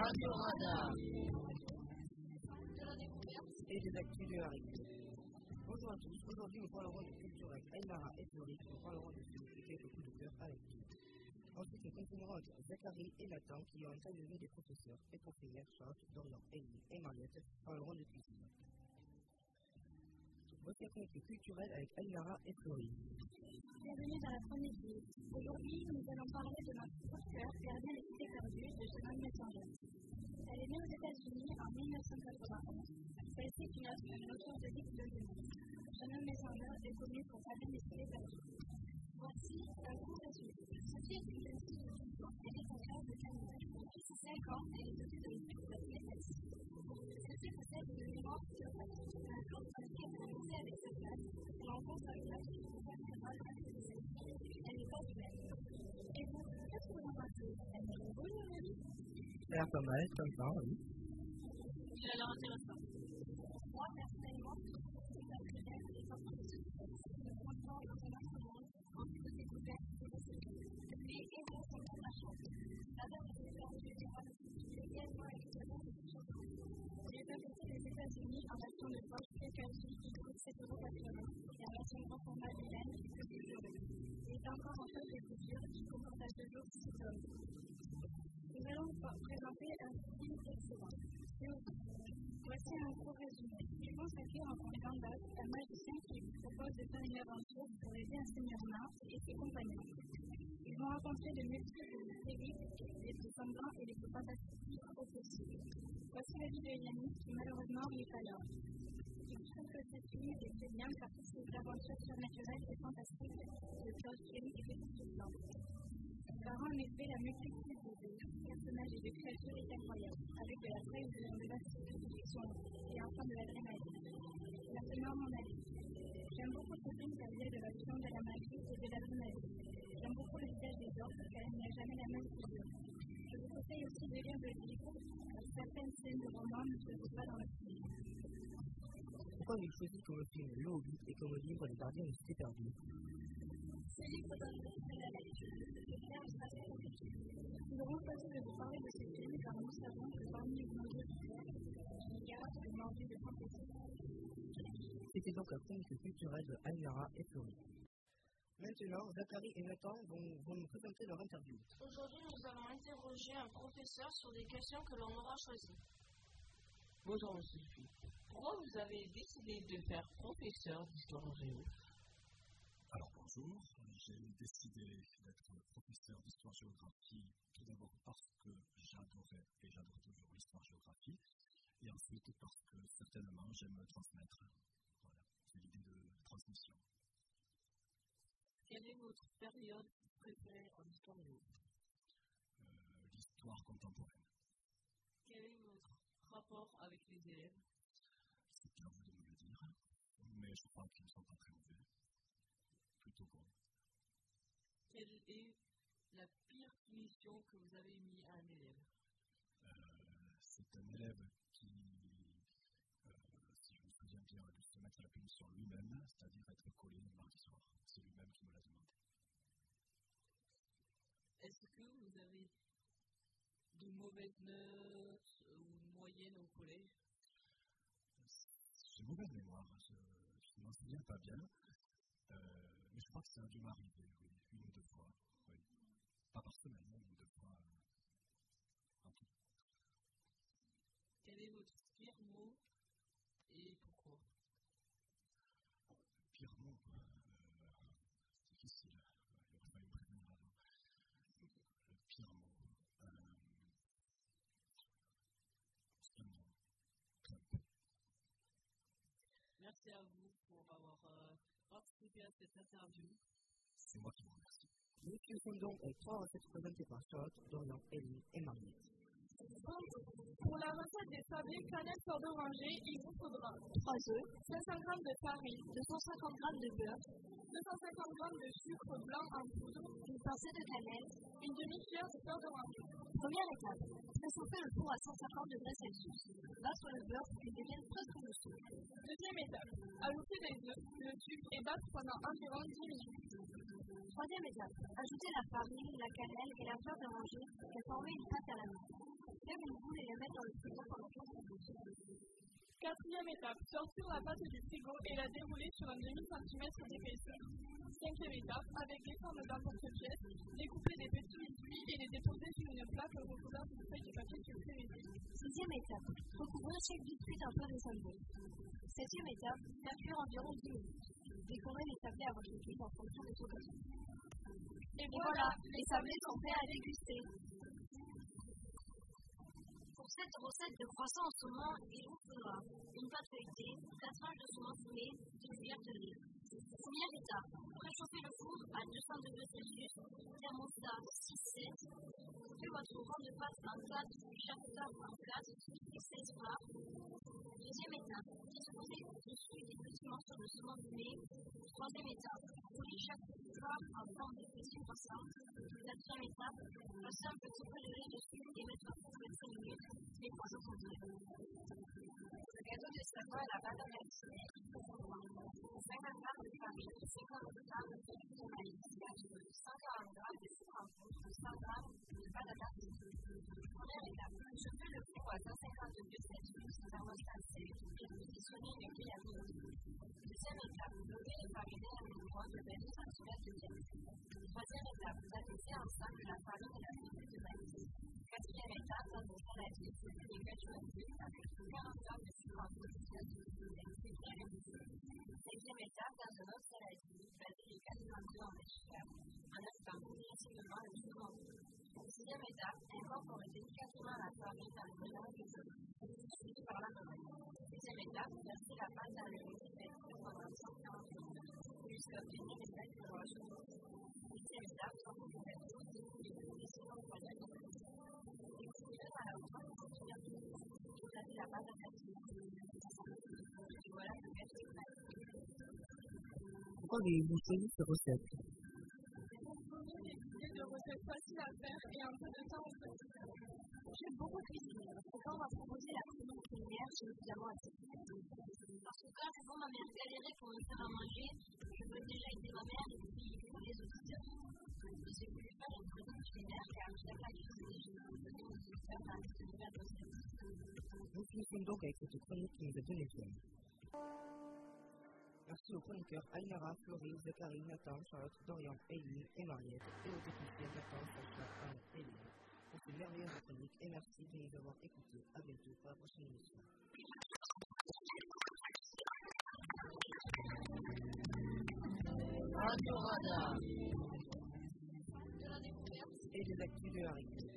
Radio Radar. Et des actus de Harry. Bonjour à tous. Aujourd'hui, nous parlerons de culture avec Aymara et Floris. Nous parlerons de films et quelques coups de cœur avec nous. Ensuite, nous continuerons avec Zachary et Nathan qui ont interviewé des professeurs et professeurs Charles, Dorian, Ellie et Mariette parleront de cuisine. Voici un compte culturel avec Aymara et Floris. Bienvenue dans la vidéo. Aujourd'hui, nous allons parler Une auteure de livres de l'humour. Shannon Messenger est connue pour Gardien des cités perdues. Voici un court résumé. Sophie est une jeune fille de 12 ans. Elle est en classe de Canada. Depuis 5 ans, elle est dotée de l'équipe de la CFS. Sophie possède une mémoire surprenante. Un jour, dans lequel elle a commencé avec sa classe, elle rencontre un classe qui est elle n'est pas humaine. Et vous, qu'est-ce que vous en pensez Elle est drôle, Marie Ça a l'air pas mal, comme ça, oui. Il a l'air intéressant. Qui coûte 7,80 euros et en version grand format de coûte 10 euros. Il est encore en phase de couture, qui comporte à ce jour 6 hommes. Nous allons présenter un film excellent. Voici un court résumé. Il consacré en Gandalf, un magicien qui vous propose de faire une aventure pour aider un seigneur nain et ses compagnons. Ils vont rencontrer de multiples périls, les plus sanglants et les plus fantastiques au possible. Voici la vie de Yannick qui malheureusement n'est pas là. Que ce film est très bien car toutes ces aventures surnaturelles et fantastiques de George Kelly et. Par en effet, la multitude de personnages et de créatures est incroyable, avec de la trahison, de la science-fiction et enfin de l'adrénaline. Maintenant, mon avis. J'aime beaucoup ce film car il y a de l'action, de la magie et de l'adrénaline. J'aime beaucoup le visage des orques car il n'y a jamais la même figure. Je vous conseille aussi de lire le livre, car certaines scènes de roman ne se trouvent pas dans le film. Pourquoi j'ai choisi comme film Le Hobbit et comme livre Les Gardiens des Cités Perdues Ce livre donne de la lecture, de faire compliqué. Nous aurons choisi de vous parler de ce film car nous savons que parmi vos auditeurs, il y a une envie de fantaisie. C'était donc un conte culturel de Aymara et Floris. Maintenant, Zachary et Nathan vont, vont nous présenter leur interview. Aujourd'hui, nous allons interroger un professeur sur des questions que l'on aura choisies. Bonjour, Sophie. Pourquoi vous avez décidé de faire professeur d'histoire géo? Alors bonjour, j'ai décidé d'être professeur d'histoire-géographie tout d'abord parce que j'adorais et j'adore toujours l'histoire-géographie et ensuite parce que certainement j'aime transmettre. Voilà, c'est l'idée de transmission. Quelle est votre période préférée en histoire géo? Euh, l'histoire contemporaine, rapport avec les élèves c'est bien vous de me le dire, mais je crois qu'ils ne sont pas très mauvais. Plutôt bon. Quelle est la pire punition que vous avez mis à un élève? Euh, c'est un élève qui, euh, si je me souviens bien, a dû se mettre la punition lui-même, c'est-à-dire être collé le mardi soir. C'est lui-même qui me l'a demandé. Est-ce que vous avez de mauvaises notes? Ou moyennes au collège? J'ai mauvaise mémoire, je ne m'en souviens pas bien, euh, mais je crois que ça a dû m'arriver, oui, une ou deux fois. Oui. Pas par semaine, mais une ou deux fois. euh, en tout. Quel est votre pire mot et pourquoi Pire mot, euh, c'est difficile. Il aurait fallu me prévenir avant. Le pire mot. Euh, c'est un mot. Trump. Merci à vous pour avoir euh, participé à cette interview. C'est moi qui vous remercie. Nous sommes donc avec trois recettes présentées par Charlotte, Dorian, Ellie et Mariette. Pour la recette des sablés canettes sort d'oranger, il vous faudra 3 œufs, 500 g de farine, 250 g de beurre, 250 g de sucre blanc en poudre, une pincée de cannelle, une demi-cuillère de beurre d'oranger. Première étape, préchauffer le four à 150 degrés Celsius. Battre le beurre pour qu'il devienne presque mousseux. Deuxième étape, ajouter des œufs, le sucre et battre pendant environ 10 minutes. Troisième étape, ajouter la farine, la cannelle et la fleur d'oranger et former une pâte à la main. faire une boule et la mettre dans le frigo pendant 15 Quatrième étape, sortir la pâte du frigo et la dérouler sur un demi-centimètre d'épaisseur. Cinquième étape, avec les formes d'un porte-pièce, découper des petits biscuits et les déposer sur une Sixième étape, recouvrir chaque biscuit d'un peu de sable. Septième étape, faire cuire environ 10 minutes. Décorer les sablés à votre équipe en fonction de vos Et voilà, les sablés sont prêts à déguster. Pour cette recette de croissant au saumon, il vous faudra une pâte feuilletée, 4 tranches de saumon fumé, une cuillère de lait. Première étape, préchauffer le four à 200 degrés Celsius, thermostat 6-7. Coupez votre rond de pâte en 4, chaque table en 4, et 16 parts. Deuxième étape, disposez dessus des petits morceaux de saumon fumé. Troisième étape, roulez chaque part en forme de petits croissants. Quatrième étape, passez un petit peu de lait dessus et mettre au four 25 minutes, les trois au complet. Le gâteau de Savoie à la pâte à Troisième étape, vous abaissez ensemble la farine et la farine de maïs. Sixième étape, la farine dans le mélange de l'eau, suivi par la main. Septième étape, versez la pâte dans le récipient pendant 140 minutes jusqu'à obtenir une belle broche. Huitième étape, sortez le gâteau et progressivement au poignet de Découpez-le dans la hauteur de votre gâteau. Éclatez la pâte à. Pourquoi avez-vous Recettes faciles à faire et un peu de temps. J'aime beaucoup cuisiner. Quand on m'a proposé la cuisine culinaire, j'ai évidemment accepté. Parce que quand je vois ma mère galérer pour me faire à manger, je veux déjà aider ma mère et puis pour les auditeurs. Et j'ai voulu faire une cuisine culinaire car j'aime la cuisine et je veux donner aux auditeurs dans cette nouvelle recette. Nous finissons donc avec cette chronique qui nous a donné forme. Merci aux chroniqueurs Almara, Florie, Zachary, Nathan, Charlotte, Dorian, Eileen et Mariette, et aux techniciens Nathan, Sacha, Anne et Léa pour ces merveilleuses chroniques et merci de nous avoir écoutés. À bientôt pour la prochaine émission. Radio Radar. Et les actus de Harry.